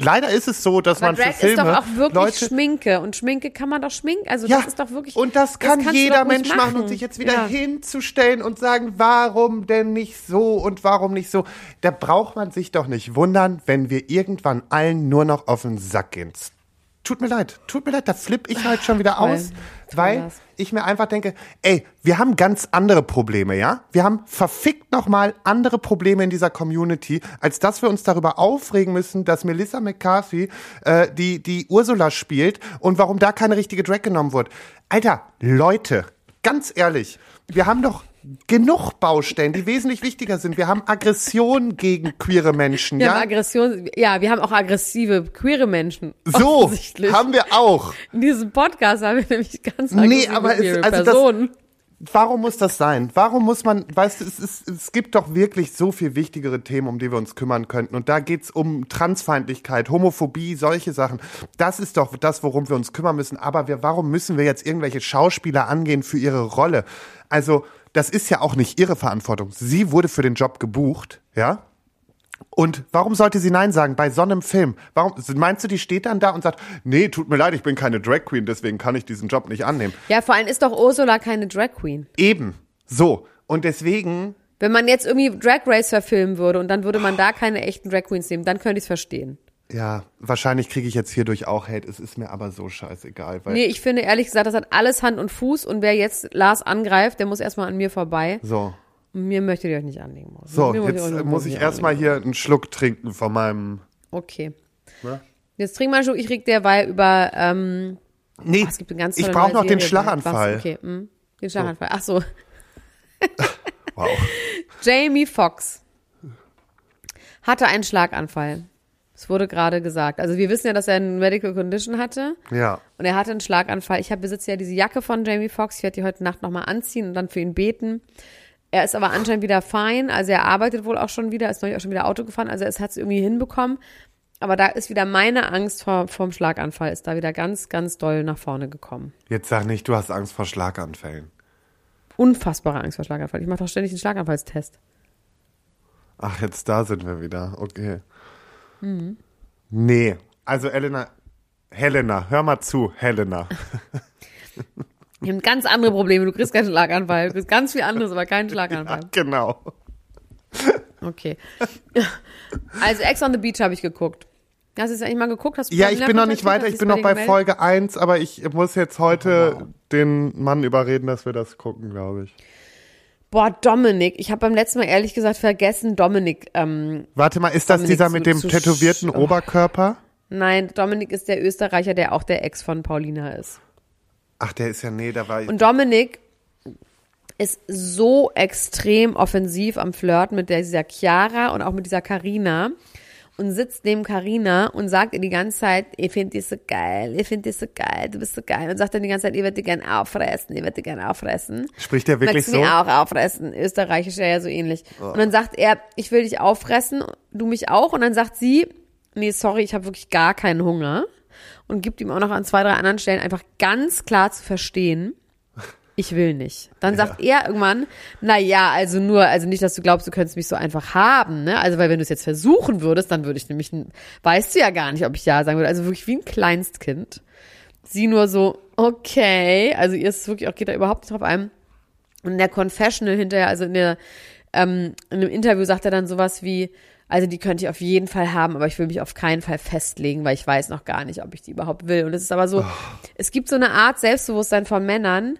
leider ist es so, dass Aber man Drag für Filme ist doch auch wirklich Leute Schminke und Schminke kann man doch schminken. Also Ja, das ist doch wirklich. und das kann du jeder Mensch machen. und sich jetzt wieder Ja. hinzustellen und sagen, warum denn nicht so und warum nicht so. Da braucht man sich doch nicht wundern, wenn wir irgendwann allen nur noch auf den Sack gehen. Tut mir leid, tut mir leid, da flipp ich halt schon wieder aus, Toll, weil Lars. ich mir einfach denke, ey, wir haben ganz andere Probleme, ja? Wir haben verfickt nochmal andere Probleme in dieser Community, als dass wir uns darüber aufregen müssen, dass Melissa McCarthy äh, die, die Ursula spielt und warum da keine richtige Drag genommen wird. Alter, Leute, ganz ehrlich, wir haben doch genug Baustellen, die wesentlich wichtiger sind. Wir haben Aggression gegen queere Menschen, Wir ja? haben Aggression, ja, wir haben auch aggressive, queere Menschen. so, haben wir auch. In diesem Podcast haben wir nämlich ganz Nee, aggressive, aber es- queere also das- Personen. Warum muss das sein? Warum muss man, weißt du, es, ist, es gibt doch wirklich so viel wichtigere Themen, um die wir uns kümmern könnten. Und da geht's um Transfeindlichkeit, Homophobie, solche Sachen. Das ist doch das, worum wir uns kümmern müssen. Aber wir, warum müssen wir jetzt irgendwelche Schauspieler angehen für ihre Rolle? Also, das ist ja auch nicht ihre Verantwortung. Sie wurde für den Job gebucht, ja? Und warum sollte sie Nein sagen bei so einem Film? Warum, meinst du, die steht dann da und sagt, nee, tut mir leid, ich bin keine Drag Queen, deswegen kann ich diesen Job nicht annehmen? Ja, vor allem ist doch Ursula keine Drag Queen. Eben. So. Und deswegen, Wenn man jetzt irgendwie Drag Race verfilmen würde und dann würde man da keine echten Drag Queens nehmen, dann könnte ich es verstehen. Ja, wahrscheinlich kriege ich jetzt hierdurch auch Hate. Es ist mir aber so scheißegal. Weil, Nee, ich finde ehrlich gesagt, das hat alles Hand und Fuß und wer jetzt Lars angreift, der muss erstmal an mir vorbei. So. Mir möchtet ihr euch nicht anlegen. Muss. So, Mir jetzt ihr euch muss ich erstmal hier einen Schluck trinken von meinem. Okay. Ne? Jetzt trink mal einen Schluck, ich reg derweil über, ähm, Nee, ganz ich brauche noch den. Schlaganfall. Okay, hm. den Schlaganfall. Ach so. [laughs] Wow. [laughs] Jamie Foxx hatte einen Schlaganfall. Es wurde gerade gesagt. Also wir wissen ja, dass er eine Medical Condition hatte. Ja. Und er hatte einen Schlaganfall. Ich hab, besitze ja diese Jacke von Jamie Foxx. Ich werde die heute Nacht nochmal anziehen und dann für ihn beten. Er ist aber anscheinend wieder fein. Also er arbeitet wohl auch schon wieder, ist neulich auch schon wieder Auto gefahren. Also es hat es irgendwie hinbekommen. Aber da ist wieder meine Angst vor, vom Schlaganfall, ist da wieder ganz, ganz doll nach vorne gekommen. Jetzt sag nicht, du hast Angst vor Schlaganfällen. Unfassbare Angst vor Schlaganfall. Ich mache doch ständig einen Schlaganfallstest. Ach, jetzt da sind wir wieder. Okay. Mhm. Nee. Also, Elena. Helena, hör mal zu, Helena. Wir haben ganz andere Probleme. Du kriegst keinen Schlaganfall. Du kriegst ganz viel anderes, aber keinen [laughs] Schlaganfall. genau. Okay. Also Ex on the Beach habe ich geguckt. Hast du es eigentlich mal geguckt? Hast du Ja, ich bin noch nicht weiter, ich bin noch bei gemeldet? Folge 1, aber ich muss jetzt heute den Mann überreden, dass wir das gucken, glaube ich. Boah, Dominik. Ich habe beim letzten Mal ehrlich gesagt vergessen, Dominik. Ähm, Warte mal, ist das Dominik dieser zu- mit dem tätowierten oh. Oberkörper? nein, Dominik ist der Österreicher, der auch der Ex von Paulina ist. Ach, der ist ja, nee, da war ich. Und Dominik ist so extrem offensiv am Flirten mit dieser Chiara und auch mit dieser Karina und sitzt neben Karina und sagt ihr die ganze Zeit, ich finde dich so geil, ich finde dich so geil, du bist so geil. Und sagt dann die ganze Zeit, ich würde dich gern auffressen, ich würde dich gern auffressen. Spricht der wirklich Möchtest so? mich auch auffressen? Österreichisch ja so ähnlich. Und dann sagt er, ich will dich auffressen, du mich auch. Und dann sagt sie, nee, sorry, ich habe wirklich gar keinen Hunger. Und gibt ihm auch noch an zwei, drei anderen Stellen einfach ganz klar zu verstehen, ich will nicht. Dann sagt er irgendwann, na ja, also nur, also nicht, dass du glaubst, du könntest mich so einfach haben, ne? Also, weil wenn du es jetzt versuchen würdest, dann würde ich nämlich, weißt du ja gar nicht, ob ich ja sagen würde. Also wirklich wie ein Kleinstkind. Sie nur so, okay, also ihr ist wirklich auch, geht da überhaupt nicht drauf ein. Und in der Confessional hinterher, also in der, ähm, in einem Interview sagt er dann sowas wie, also die könnte ich auf jeden Fall haben, aber ich will mich auf keinen Fall festlegen, weil ich weiß noch gar nicht, ob ich die überhaupt will. Und es ist aber so, es gibt so eine Art Selbstbewusstsein von Männern,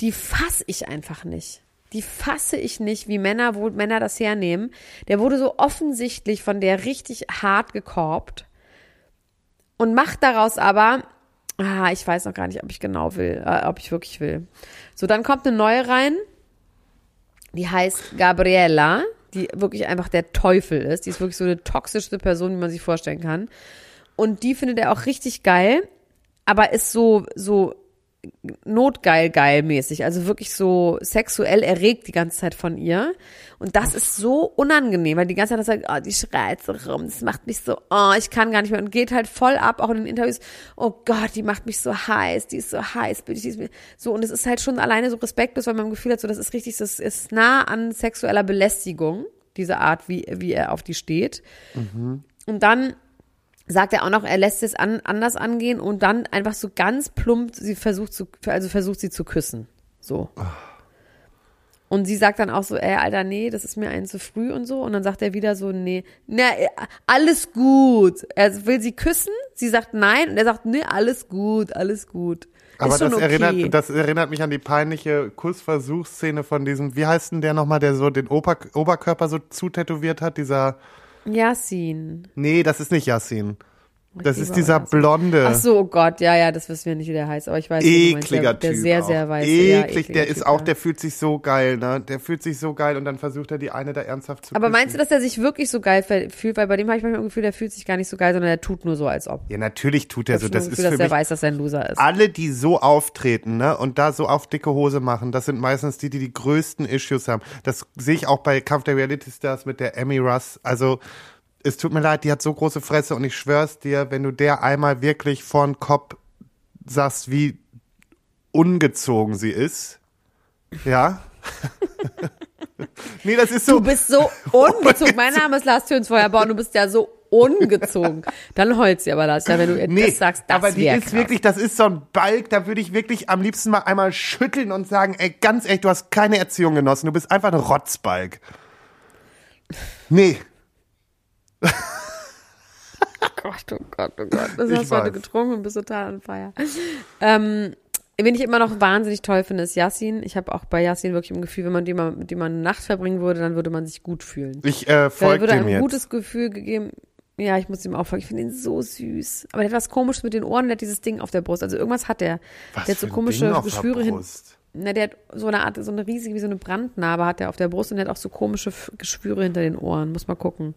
die fasse ich einfach nicht. Die fasse ich nicht, wie Männer, wo Männer das hernehmen. Der wurde so offensichtlich von der richtig hart gekorbt und macht daraus aber, ah, ich weiß noch gar nicht, ob ich genau will, äh, ob ich wirklich will. So, dann kommt eine neue rein, die heißt Gabriella, die wirklich einfach der Teufel ist. Die ist wirklich so eine toxischste Person, wie man sich vorstellen kann. Und die findet er auch richtig geil, aber ist so, so notgeil geil mäßig, also wirklich so sexuell erregt die ganze Zeit von ihr. Und das ist so unangenehm, weil die ganze Zeit sagt, oh, die schreit so rum, das macht mich so, oh, ich kann gar nicht mehr und geht halt voll ab, auch in den Interviews, oh Gott, die macht mich so heiß, die ist so heiß, die ist so. Und es ist halt schon alleine so respektlos, weil man das Gefühl hat, so das ist richtig, das ist nah an sexueller Belästigung, diese Art, wie, wie er auf die steht. Und dann sagt er auch noch, er lässt es an, anders angehen und dann einfach so ganz plump, sie versucht zu, also versucht sie zu küssen. So. Und sie sagt dann auch so, ey, Alter, nee, das ist mir ein zu früh und so. Und dann sagt er wieder so, nee, na, äh, alles gut. Er will sie küssen, sie sagt nein und er sagt, nee, alles gut, alles gut. Aber das, okay. erinnert, das erinnert mich an die peinliche Kussversuchsszene von diesem, wie heißt denn der nochmal, der so den Ober, Oberkörper so zutätowiert hat, dieser, Yasin. nee, das ist nicht Yassin. Das ist dieser blonde. Ach so, oh Gott, ja, ja, das wissen wir nicht, wie der heißt, aber ich weiß, du meinst, ekliger der, der Typ. sehr, sehr weiß. Eklig, ja, der ekliger ist Typ, auch, der fühlt sich so geil, ne? Der fühlt sich so geil und dann versucht er die eine da ernsthaft zu Aber küssen. meinst du, dass er sich wirklich so geil fühlt? Weil bei dem habe ich manchmal das Gefühl, der fühlt sich gar nicht so geil, sondern er tut nur so, als ob. Ja, natürlich tut er so. Das das ist Gefühl, für dass er mich weiß, dass er ein Loser ist. alle, die so auftreten, ne, und da so auf dicke Hose machen, das sind meistens die, die die größten Issues haben. Das sehe ich auch bei Kampf der Reality Stars mit der Emmy Russ. Also, es tut mir leid, die hat so große Fresse und ich schwör's dir, wenn du der einmal wirklich von Kopf sagst, wie ungezogen sie ist, ja. [laughs] nee, das ist so. Du bist so [laughs] ungezogen. mein Name ist Lars Tönsfeuerborn, du bist ja so ungezogen. Dann heult sie aber das, ja, wenn du Nee, das sagst, das aber die ist krass. wirklich, das ist so ein Balk, da würde ich wirklich am liebsten mal einmal schütteln und sagen, ey, ganz ehrlich, du hast keine Erziehung genossen, du bist einfach ein Rotzbalk. Nee, Gott, oh Gott, oh Gott. Das Ich hast du heute getrunken und bist total an Feier. Ähm, wen ich immer noch wahnsinnig toll finde, ist Yassin. Ich habe auch bei Yassin wirklich im Gefühl, wenn man die mal, mit dem man eine Nacht verbringen würde, dann würde man sich gut fühlen. ich äh, Weil er folge würde ein jetzt. gutes Gefühl gegeben. Ja, ich muss ihm auch folgen. Ich finde ihn so süß. Aber der hat was komisches mit den Ohren, der hat dieses Ding auf der Brust. Also irgendwas hat der. Was der hat so für ein komische Ding auf der Geschwüre hin. Brust? Na, der hat so eine Art, so eine riesige, wie so eine Brandnarbe hat er auf der Brust und der hat auch so komische Geschwüre hinter den Ohren. Muss mal gucken.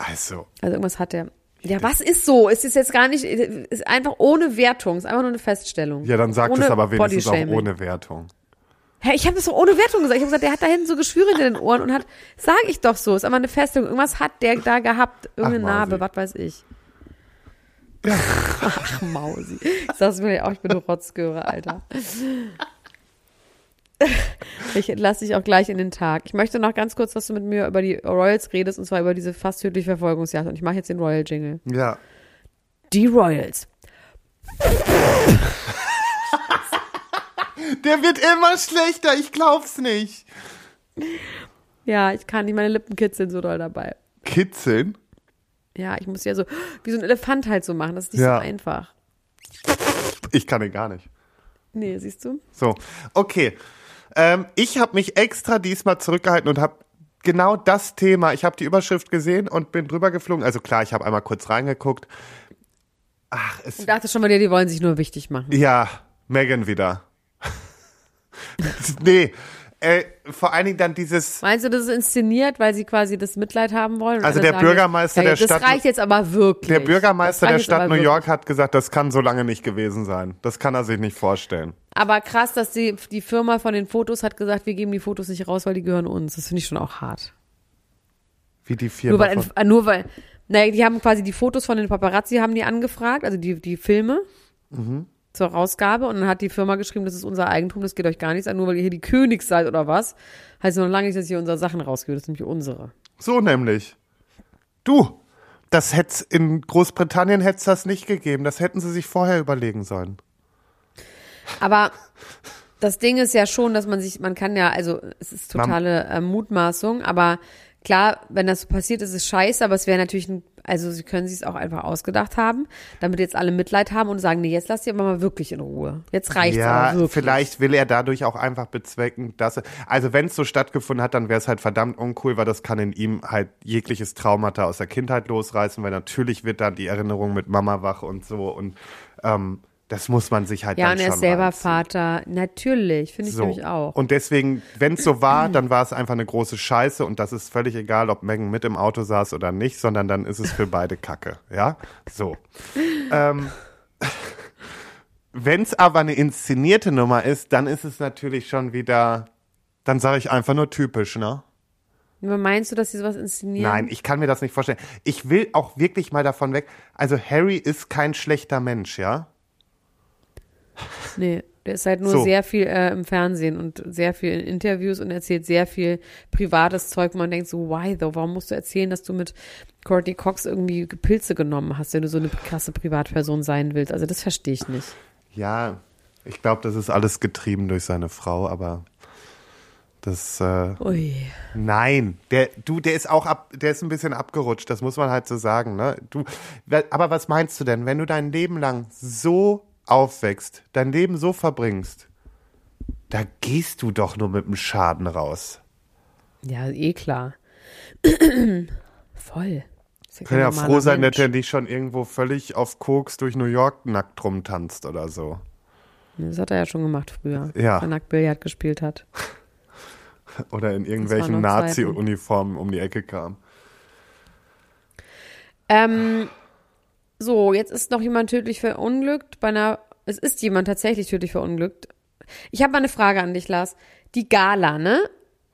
Also, Also irgendwas hat er. Ja, was ist so? Es ist jetzt gar nicht, ist einfach ohne Wertung, ist einfach nur eine Feststellung. ja, dann sagt ohne es aber wenigstens auch ohne Wertung. Hä, ich habe das doch ohne Wertung gesagt. Ich habe gesagt, der hat da hinten so Geschwüre hinter den Ohren und hat, sage ich doch so, ist aber eine Feststellung. Irgendwas hat der da gehabt, irgendeine Ach, Narbe, was weiß ich. [laughs] Ach, Mausi. Ich sag's mir ja auch, ich bin eine Rotzgöre, Alter. [laughs] Ich lasse dich auch gleich in den Tag. Ich möchte noch ganz kurz, dass du mit mir über die Royals redest, und zwar über diese fast tödliche Verfolgungsjagd. Und ich mache jetzt den Royal-Jingle. Ja. Die Royals. [laughs] Der wird immer schlechter, ich glaub's nicht. Ja, ich kann nicht, meine Lippen kitzeln so doll dabei. Kitzeln? Ja, ich muss ja so, [gasps] wie so ein Elefant halt so machen. Das ist nicht Ja. so einfach. Ich kann ihn gar nicht. Nee, siehst du? So, okay. Ähm, ich habe mich extra diesmal zurückgehalten und habe genau das Thema, ich habe die Überschrift gesehen und bin drüber geflogen. Also klar, ich habe einmal kurz reingeguckt. Ach, es Ich dachte schon mal, die wollen sich nur wichtig machen. Ja, Megan wieder. [laughs] nee, äh, vor allen Dingen dann dieses, Meinst du, das ist inszeniert, weil sie quasi das Mitleid haben wollen? Also der sagen Bürgermeister der ja, Stadt- Das reicht jetzt aber wirklich. der Bürgermeister Das der Stadt New. York hat gesagt, das kann so lange nicht gewesen sein. Das kann er sich nicht vorstellen. Aber krass, dass die, die Firma von den Fotos hat gesagt, wir geben die Fotos nicht raus, weil die gehören uns. Das finde ich schon auch hart. Wie die Firma Nur weil, von, nur weil, naja, die haben quasi die Fotos von den Paparazzi haben die angefragt, also die, die Filme Mhm. Zur Rausgabe und dann hat die Firma geschrieben, das ist unser Eigentum, das geht euch gar nichts an, nur weil ihr hier die Königs seid oder was. Heißt noch lange nicht, dass ihr unsere Sachen rausgebt, das sind nämlich unsere. So nämlich. Du, das hätt's in Großbritannien hätt's das nicht gegeben. Das hätten sie sich vorher überlegen sollen. Aber das Ding ist ja schon, dass man sich, man kann ja, also es ist totale äh, Mutmaßung, aber klar, wenn das so passiert, ist es scheiße, aber es wäre natürlich ein, also sie können sich es auch einfach ausgedacht haben, damit jetzt alle Mitleid haben und sagen, nee, jetzt lasst ihr aber mal wirklich in Ruhe. Jetzt reicht's Ja, aber wirklich. vielleicht will er dadurch auch einfach bezwecken, dass er, also wenn es so stattgefunden hat, dann wäre es halt verdammt uncool, weil das kann in ihm halt jegliches Traumata aus der Kindheit losreißen, weil natürlich wird dann die Erinnerung mit Mama wach und so und ähm, das muss man sich halt Ja, dann und er schon ist selber reinziehen. Vater. Natürlich, finde ich So. nämlich auch. Und deswegen, wenn es so war, [clears throat] dann war es einfach eine große Scheiße und das ist völlig egal, ob Megan mit im Auto saß oder nicht, sondern dann ist es für beide Kacke. Ja, so. ähm, [laughs] wenn es aber eine inszenierte Nummer ist, dann ist es natürlich schon wieder, dann sage ich einfach nur typisch, ne? Meinst du, dass sie sowas inszenieren? Nein, ich kann mir das nicht vorstellen. Ich will auch wirklich mal davon weg. Also Harry ist kein schlechter Mensch, ja? Nee, der ist halt nur So. sehr viel äh, im Fernsehen und sehr viel in Interviews und erzählt sehr viel privates Zeug. Man denkt so, why though? Warum musst du erzählen, dass du mit Courtney Cox irgendwie Pilze genommen hast, wenn du so eine krasse Privatperson sein willst? Also das verstehe ich nicht. Ja, ich glaube, das ist alles getrieben durch seine Frau, aber das äh, Ui. Nein, der du, der ist auch ab, der ist ein bisschen abgerutscht, das muss man halt so sagen, ne? Du, aber was meinst du denn, wenn du dein Leben lang so aufwächst, dein Leben so verbringst, da gehst du doch nur mit dem Schaden raus. Ja, eh klar. [clears throat] Voll. Ich kann ja froh sein, Mensch. dass der nicht schon irgendwo völlig auf Koks durch New York nackt rumtanzt oder so. Das hat er ja schon gemacht früher, Ja. als er nackt Billard gespielt hat. [laughs] Oder in irgendwelchen Nazi-Uniformen um die Ecke kam. Ähm, so, jetzt ist noch jemand tödlich verunglückt bei einer, es ist jemand tatsächlich tödlich verunglückt. Ich habe mal eine Frage an dich, Lars. Die Gala, ne?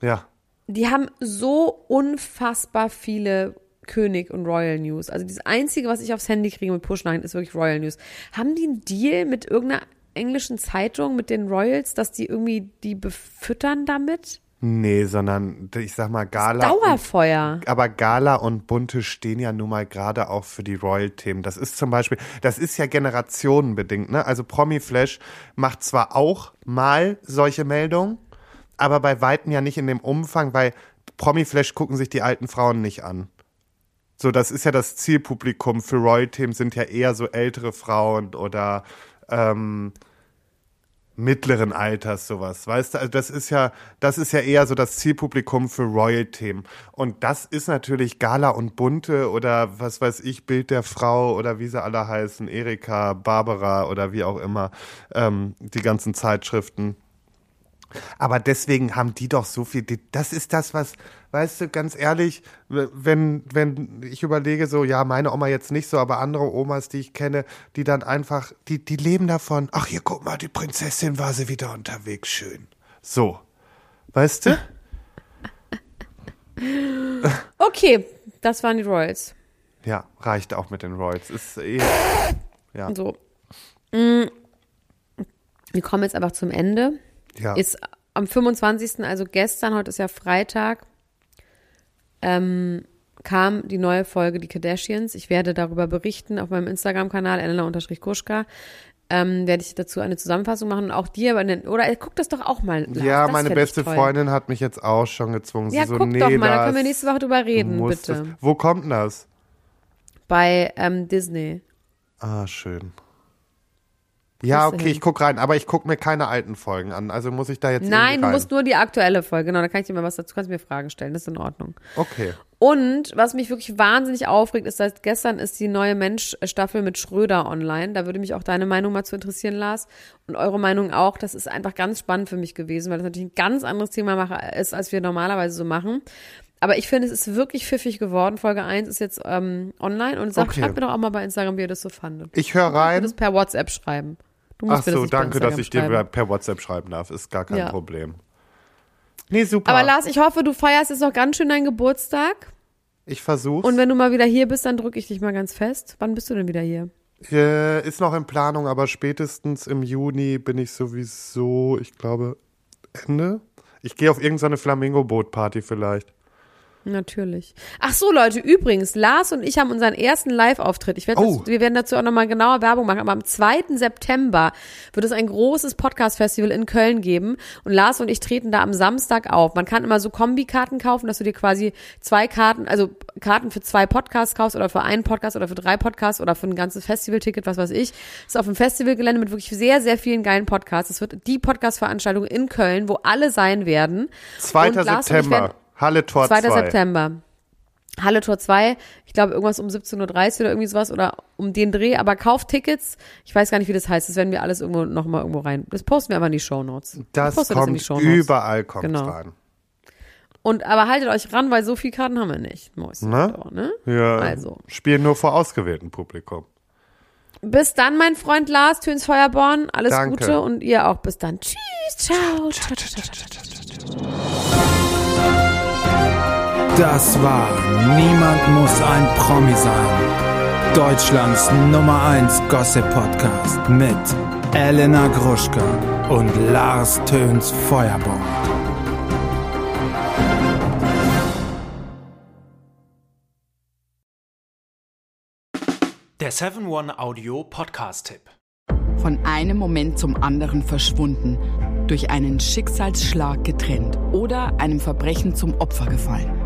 Ja. Die haben so unfassbar viele König und Royal News. Also das Einzige, was ich aufs Handy kriege mit Push-Nachrichten, ist wirklich Royal News. Haben die einen Deal mit irgendeiner englischen Zeitung, mit den Royals, dass die irgendwie die befüttern damit? Nee, sondern ich sag mal Gala. und- Dauerfeuer. aber Gala und Bunte stehen ja nun mal gerade auch für die Royal-Themen. Das ist zum Beispiel, das ist ja generationenbedingt, ne? Also Promi Flash macht zwar auch mal solche Meldungen, aber bei Weitem ja nicht in dem Umfang, weil Promi Flash gucken sich die alten Frauen nicht an. So, das ist ja das Zielpublikum für Royal-Themen sind ja eher so ältere Frauen oder ähm, mittleren Alters sowas, weißt du? Also das ist ja, das ist ja eher so das Zielpublikum für Royal-Themen. Und das ist natürlich Gala und Bunte oder was weiß ich, Bild der Frau oder wie sie alle heißen, Erika, Barbara oder wie auch immer, ähm, die ganzen Zeitschriften. Aber deswegen haben die doch so viel. Das ist das, was, weißt du, ganz ehrlich, wenn, wenn ich überlege, so, ja, meine Oma jetzt nicht so, aber andere Omas, die ich kenne, die dann einfach, die, die leben davon, ach, hier, guck mal, die Prinzessin war sie wieder unterwegs, schön. So. Weißt du? [laughs] Okay, das waren die Royals. Ja, reicht auch mit den Royals. Ist eh, ja, So. Mm. Wir kommen jetzt einfach zum Ende. Ja. Ist am 25., also gestern, heute ist ja Freitag, ähm, kam die neue Folge Die Kardashians. Ich werde darüber berichten auf meinem Instagram-Kanal, Elena-Kuschka. Ähm, werde ich dazu eine Zusammenfassung machen und auch dir, aber ne- oder äh, guck das doch auch mal. Lars, ja, meine beste. Freundin hat mich jetzt auch schon gezwungen. Ja, sie so, guck nee, doch mal, Lars, können wir nächste Woche drüber reden, bitte. Das, wo kommt denn das? bei ähm, Disney. Ah, schön. Ja, okay, ich guck rein, aber ich guck mir keine alten Folgen an. Also muss ich da jetzt Nein, du musst nur die aktuelle Folge. Genau, da kann ich dir mal was dazu, kannst mir Fragen stellen, das ist in Ordnung. Okay. Und was mich wirklich wahnsinnig aufregt, ist, dass gestern ist die neue Mensch-Staffel mit Schröder online. Da würde mich auch deine Meinung mal zu interessieren, Lars. Und eure Meinung auch. Das ist einfach ganz spannend für mich gewesen, weil das natürlich ein ganz anderes Thema ist, als wir normalerweise so machen. Aber ich finde, es ist wirklich pfiffig geworden. Folge 1 ist jetzt ähm, online und sagt, Okay. schreibt mir doch auch mal bei Instagram, wie ihr das so fandet. Ich höre Ich rein. das per WhatsApp schreiben. Du Ach musst mir so, das danke, dass ich dir schreiben. per WhatsApp schreiben darf. Ist gar kein Ja. Problem. Nee, super. Aber Lars, ich hoffe, du feierst jetzt noch ganz schön deinen Geburtstag. ich versuch's. Und wenn du mal wieder hier bist, dann drücke ich dich mal ganz fest. Wann bist du denn wieder hier? Äh, ist noch in Planung, aber spätestens im Juni bin ich sowieso, ich glaube, Ende. Ich gehe auf irgendeine Flamingo-Boot-Party vielleicht. Natürlich. Ach so, Leute, übrigens, Lars und ich haben unseren ersten Live-Auftritt. Ich werde Oh. wir werden dazu auch nochmal genauer Werbung machen, aber am 2. September wird es ein großes Podcast-Festival in Köln geben und Lars und ich treten da am Samstag auf. Man kann immer so Kombikarten kaufen, dass du dir quasi zwei Karten, also Karten für zwei Podcasts kaufst oder für einen Podcast oder für drei Podcasts oder für ein ganzes Festivalticket, was weiß ich. Das ist auf dem Festivalgelände mit wirklich sehr, sehr vielen geilen Podcasts. Es wird die Podcast-Veranstaltung in Köln, wo alle sein werden. 2. Und Lars und ich werden- September. Halle Tor 2. 2. September. Halle Tor 2, ich glaube irgendwas um 17.30 Uhr oder irgendwie sowas oder um den Dreh, aber kauft Tickets. Ich weiß gar nicht, wie das heißt. Das werden wir alles irgendwo nochmal irgendwo rein. Das posten wir aber in die Shownotes. Das kommt Shownotes. überall kommt Genau. rein. Und aber haltet euch ran, weil so viele Karten haben wir nicht. Ne? doch, ne? Ja. Also. Spielen nur vor ausgewähltem Publikum. Bis dann, mein Freund Lars, Töns Feuerborn. Alles Danke. Gute und ihr auch. Bis dann. Tschüss. Ciao, ciao, ciao, ciao. Das war Niemand muss ein Promi sein. Deutschlands Nummer 1 Gossip Podcast mit Elena Gruschka und Lars Töns Feuerborn. Der 7-One-Audio-Podcast-Tipp. Von einem Moment zum anderen verschwunden, durch einen Schicksalsschlag getrennt oder einem Verbrechen zum Opfer gefallen.